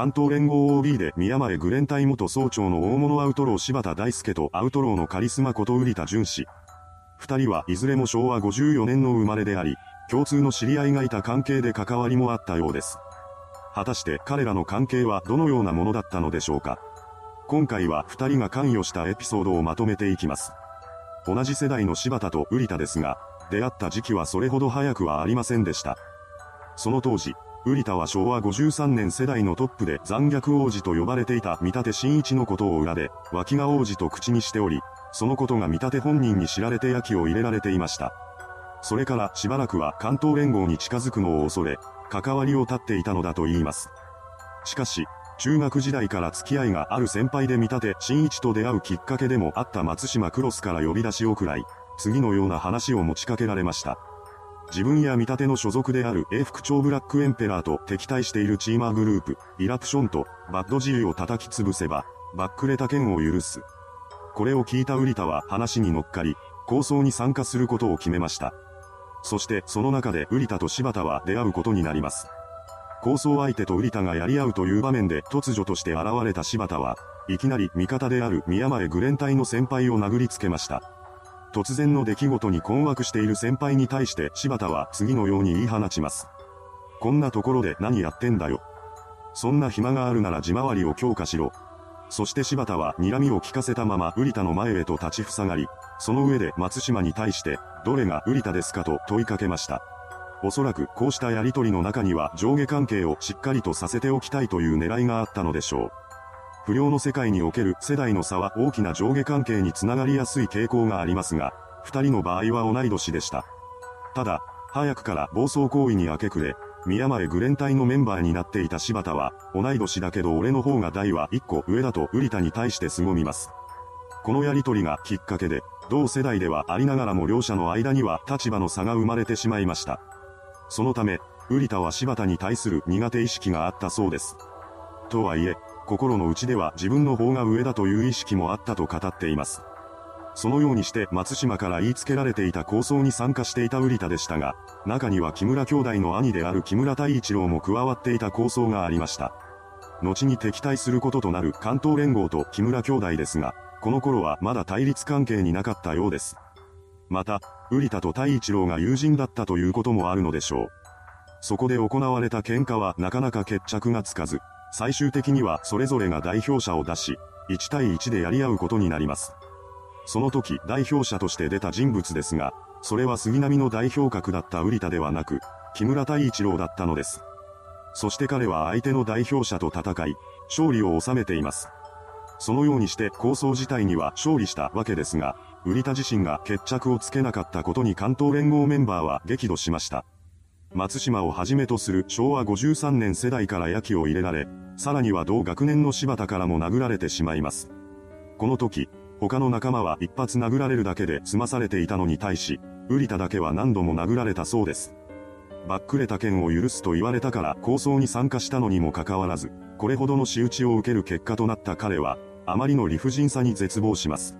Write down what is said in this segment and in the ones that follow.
関東連合 OB で宮前グレン隊元総長の大物アウトロー柴田大輔とアウトローのカリスマこと瓜田淳氏。二人はいずれも昭和54年の生まれであり、共通の知り合いがいた関係で関わりもあったようです。果たして彼らの関係はどのようなものだったのでしょうか。今回は二人が関与したエピソードをまとめていきます。同じ世代の柴田と瓜田ですが、出会った時期はそれほど早くはありませんでした。その当時、瓜田は昭和53年世代のトップで残虐王子と呼ばれていた見立真一のことを裏で、脇が王子と口にしており、そのことが見立本人に知られて焼きを入れられていました。それからしばらくは関東連合に近づくのを恐れ、関わりを絶っていたのだと言います。しかし、中学時代から付き合いがある先輩で見立て真一と出会うきっかけでもあった松島クロスから呼び出しをくらい、次のような話を持ちかけられました。自分や見立ての所属である A 副長ブラックエンペラーと敵対しているチーマーグループ、イラプションとバッドジルを叩き潰せば、バックレた剣を許す。これを聞いたウリタは話に乗っかり、構想に参加することを決めました。そしてその中でウリタと柴田は出会うことになります。構想相手とウリタがやり合うという場面で突如として現れた柴田は、いきなり味方である宮前グレン隊の先輩を殴りつけました。突然の出来事に困惑している先輩に対して柴田は次のように言い放ちます。こんなところで何やってんだよ。そんな暇があるなら自回りを強化しろ。そして柴田は睨みを聞かせたまま瓜田の前へと立ちふさがり、その上で松島に対して、どれが瓜田ですかと問いかけました。おそらくこうしたやりとりの中には上下関係をしっかりとさせておきたいという狙いがあったのでしょう。不良の世界における世代の差は大きな上下関係につながりやすい傾向がありますが、二人の場合は同い年でした。ただ、早くから暴走行為に明け暮れ、宮前グレン隊のメンバーになっていた柴田は、同い年だけど俺の方が代は一個上だと瓜田に対して凄みます。このやりとりがきっかけで、同世代ではありながらも両者の間には立場の差が生まれてしまいました。そのため、瓜田は柴田に対する苦手意識があったそうです。とはいえ、心の内では自分の方が上だという意識もあったと語っています。そのようにして松島から言いつけられていた構想に参加していた瓜田でしたが、中には木村兄弟の兄である木村太一郎も加わっていた構想がありました。後に敵対することとなる関東連合と木村兄弟ですが、この頃はまだ対立関係になかったようです。また、瓜田と太一郎が友人だったということもあるのでしょう。そこで行われた喧嘩はなかなか決着がつかず、最終的にはそれぞれが代表者を出し、1対1でやり合うことになります。その時代表者として出た人物ですが、それは杉並の代表格だった瓜田ではなく、木村太一郎だったのです。そして彼は相手の代表者と戦い、勝利を収めています。そのようにして構想自体には勝利したわけですが、瓜田自身が決着をつけなかったことに関東連合メンバーは激怒しました。松島をはじめとする昭和53年世代から焼きを入れられ、さらには同学年の柴田からも殴られてしまいます。この時、他の仲間は一発殴られるだけで済まされていたのに対し、瓜田だけは何度も殴られたそうです。バックレた剣を許すと言われたから構想に参加したのにもかかわらず、これほどの仕打ちを受ける結果となった彼は、あまりの理不尽さに絶望します。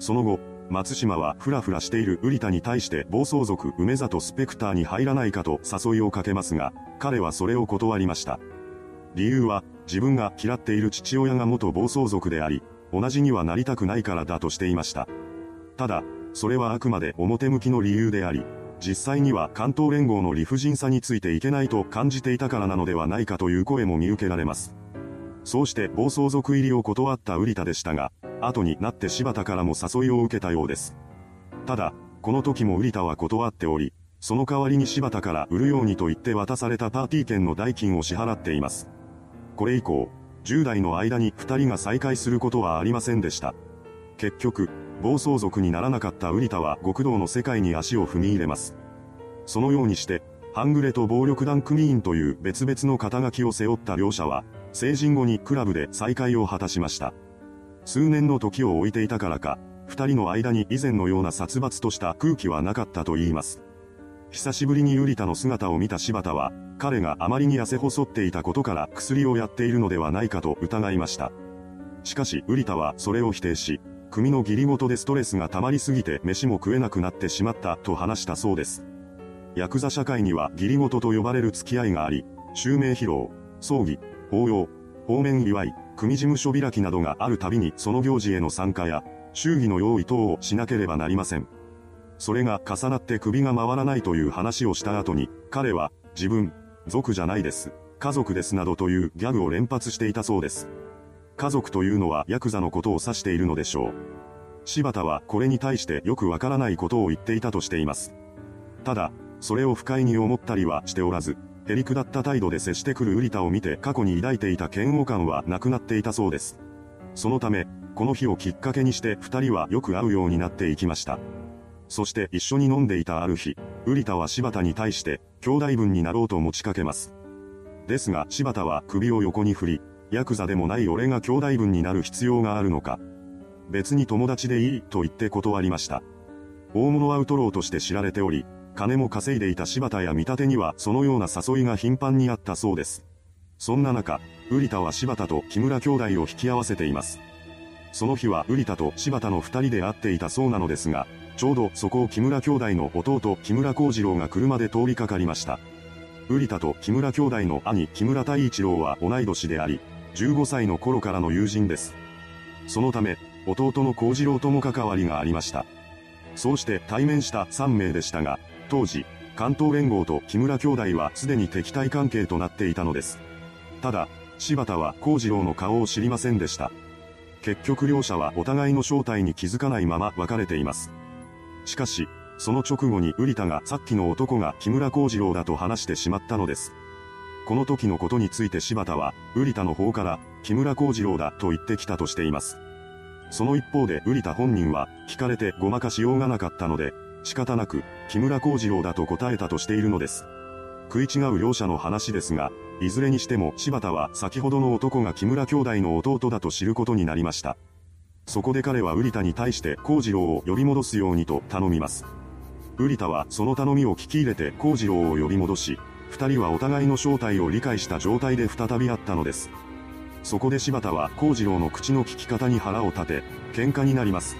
その後、松島はフラフラしている瓜田に対して暴走族梅里スペクターに入らないかと誘いをかけますが、彼はそれを断りました。理由は、自分が嫌っている父親が元暴走族であり、同じにはなりたくないからだとしていました。ただ、それはあくまで表向きの理由であり、実際には関東連合の理不尽さについていけないと感じていたからなのではないかという声も見受けられます。そうして暴走族入りを断った瓜田でしたが、後になって柴田からも誘いを受けたようです。ただ、この時も瓜田は断っており、その代わりに柴田から売るようにと言って渡されたパーティー券の代金を支払っています。これ以降、10代の間に2人が再会することはありませんでした。結局、暴走族にならなかった瓜田は極道の世界に足を踏み入れます。そのようにして、半グレと暴力団組員という別々の肩書きを背負った両者は、成人後にクラブで再会を果たしました。数年の時を置いていたからか、二人の間に以前のような殺伐とした空気はなかったと言います。久しぶりにユリタの姿を見た柴田は、彼があまりに痩せ細っていたことから薬をやっているのではないかと疑いました。しかし、ウリタはそれを否定し、組の義理ごとでストレスが溜まりすぎて飯も食えなくなってしまったと話したそうです。ヤクザ社会には義理ごとと呼ばれる付き合いがあり、襲名披露、葬儀、法要、方面祝い、組事務所開きなどがあるたびにその行事への参加や、祝儀の用意等をしなければなりません。それが重なって首が回らないという話をした後に、彼は、自分、族じゃないです、家族ですなどというギャグを連発していたそうです。家族というのはヤクザのことを指しているのでしょう。柴田はこれに対してよくわからないことを言っていたとしています。ただ、それを不快に思ったりはしておらず、へりくだった態度で接してくるウリタを見て過去に抱いていた嫌悪感はなくなっていたそうです。そのため、この日をきっかけにして二人はよく会うようになっていきました。そして一緒に飲んでいたある日、ウリタは柴田に対して、兄弟分になろうと持ちかけます。ですが柴田は首を横に振り、ヤクザでもない俺が兄弟分になる必要があるのか。別に友達でいいと言って断りました。大物アウトローとして知られており、金も稼いでいた柴田や見立てにはそのような誘いが頻繁にあったそうです。そんな中、ウリタは柴田と木村兄弟を引き合わせています。その日はウリタと柴田の二人で会っていたそうなのですが、ちょうどそこを木村兄弟の弟木村幸次郎が車で通りかかりました。ウリタと木村兄弟の兄木村太一郎は同い年であり、15歳の頃からの友人です。そのため、弟の幸次郎とも関わりがありました。そうして対面した3名でしたが、当時、関東連合と木村兄弟はすでに敵対関係となっていたのです。ただ、柴田は幸次郎の顔を知りませんでした。結局両者はお互いの正体に気づかないまま別れています。しかし、その直後に瓜田がさっきの男が木村幸次郎だと話してしまったのです。この時のことについて柴田は、瓜田の方から、木村幸次郎だと言ってきたとしています。その一方で瓜田本人は、聞かれてごまかしようがなかったので、仕方なく、木村幸次郎だと答えたとしているのです。食い違う両者の話ですが、いずれにしても柴田は先ほどの男が木村兄弟の弟だと知ることになりました。そこで彼は瓜田に対して幸次郎を呼び戻すようにと頼みます。瓜田はその頼みを聞き入れて幸次郎を呼び戻し、二人はお互いの正体を理解した状態で再び会ったのです。そこで柴田は幸次郎の口の聞き方に腹を立て、喧嘩になります。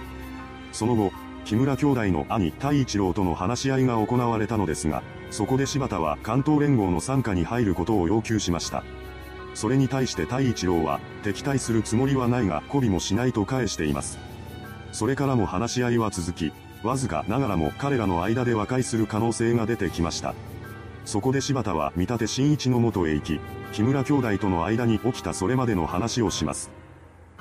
その後、木村兄弟の兄太一郎との話し合いが行われたのですが、そこで柴田は関東連合の傘下に入ることを要求しました。それに対して太一郎は、敵対するつもりはないが、媚びもしないと返しています。それからも話し合いは続き、わずかながらも彼らの間で和解する可能性が出てきました。そこで柴田は見立て新一の元へ行き、木村兄弟との間に起きたそれまでの話をします。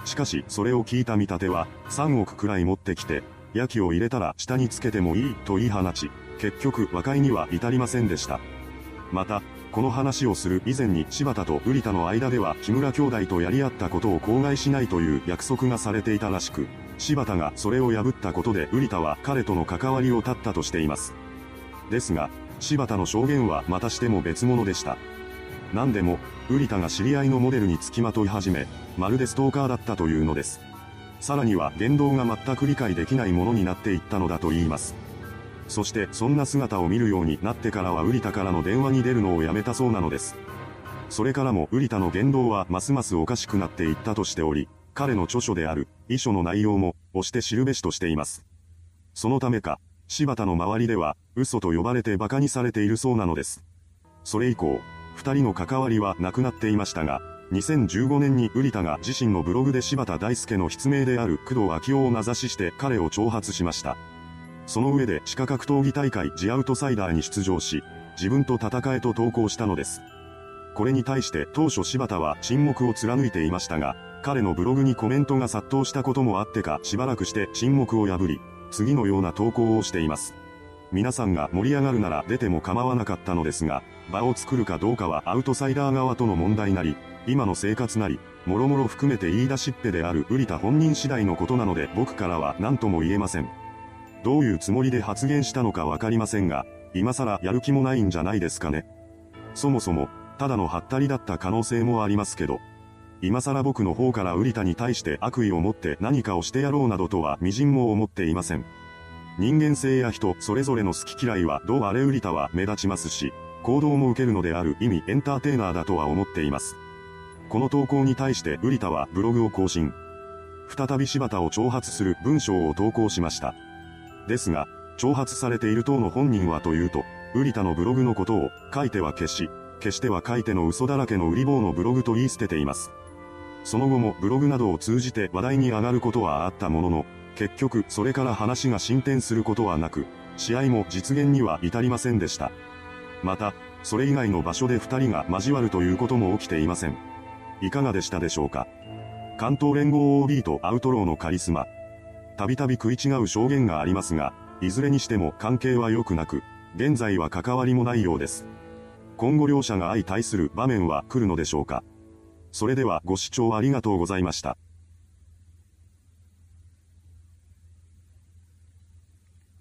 しかし、それを聞いた見立ては、3億くらい持ってきて、焼きを入れたら下につけてもいいと言い放ち、結局和解には至りませんでした。また、この話をする以前に柴田と瓜田の間では木村兄弟とやり合ったことを口外しないという約束がされていたらしく、柴田がそれを破ったことで瓜田は彼との関わりを絶ったとしています。ですが、柴田の証言はまたしても別物でした。何でも、瓜田が知り合いのモデルに付きまとい始め、まるでストーカーだったというのです。さらには言動が全く理解できないものになっていったのだと言います。そしてそんな姿を見るようになってからは瓜田からの電話に出るのをやめたそうなのです。それからも瓜田の言動はますますおかしくなっていったとしており、彼の著書である遺書の内容も押して知るべしとしています。そのためか、柴田の周りでは、嘘と呼ばれて馬鹿にされているそうなのです。それ以降、二人の関わりはなくなっていましたが、2015年に瓜田が自身のブログで柴田大輔の筆名である工藤昭夫を名指しして彼を挑発しました。その上で地下格闘技大会ジアウトサイダーに出場し、自分と戦えと投稿したのです。これに対して当初柴田は沈黙を貫いていましたが、彼のブログにコメントが殺到したこともあってかしばらくして沈黙を破り、次のような投稿をしています。皆さんが盛り上がるなら出ても構わなかったのですが、場を作るかどうかはアウトサイダー側との問題なり、今の生活なり、もろもろ含めて言い出しっぺである瓜田本人次第のことなので僕からは何とも言えません。どういうつもりで発言したのかわかりませんが、今更やる気もないんじゃないですかね。そもそも、ただのハったりだった可能性もありますけど、今更僕の方から瓜田に対して悪意を持って何かをしてやろうなどとは微塵も思っていません。人間性や人それぞれの好き嫌いはどうあれ瓜田は目立ちますし、行動も受けるのである意味エンターテイナーだとは思っています。この投稿に対して瓜田はブログを更新。再び柴田を挑発する文章を投稿しました。ですが、挑発されている党の本人はというと、瓜田のブログのことを書いては消し、消しては書いての嘘だらけの売り棒のブログと言い捨てています。その後もブログなどを通じて話題に上がることはあったものの、結局それから話が進展することはなく、試合も実現には至りませんでした。また、それ以外の場所で二人が交わるということも起きていません。いかがでしたでしょうか？関東連合 OB とアウトローのカリスマ。たびたび食い違う証言がありますが、いずれにしても関係は良くなく、現在は関わりもないようです。今後両者が相対する場面は来るのでしょうか？それではご視聴ありがとうございました。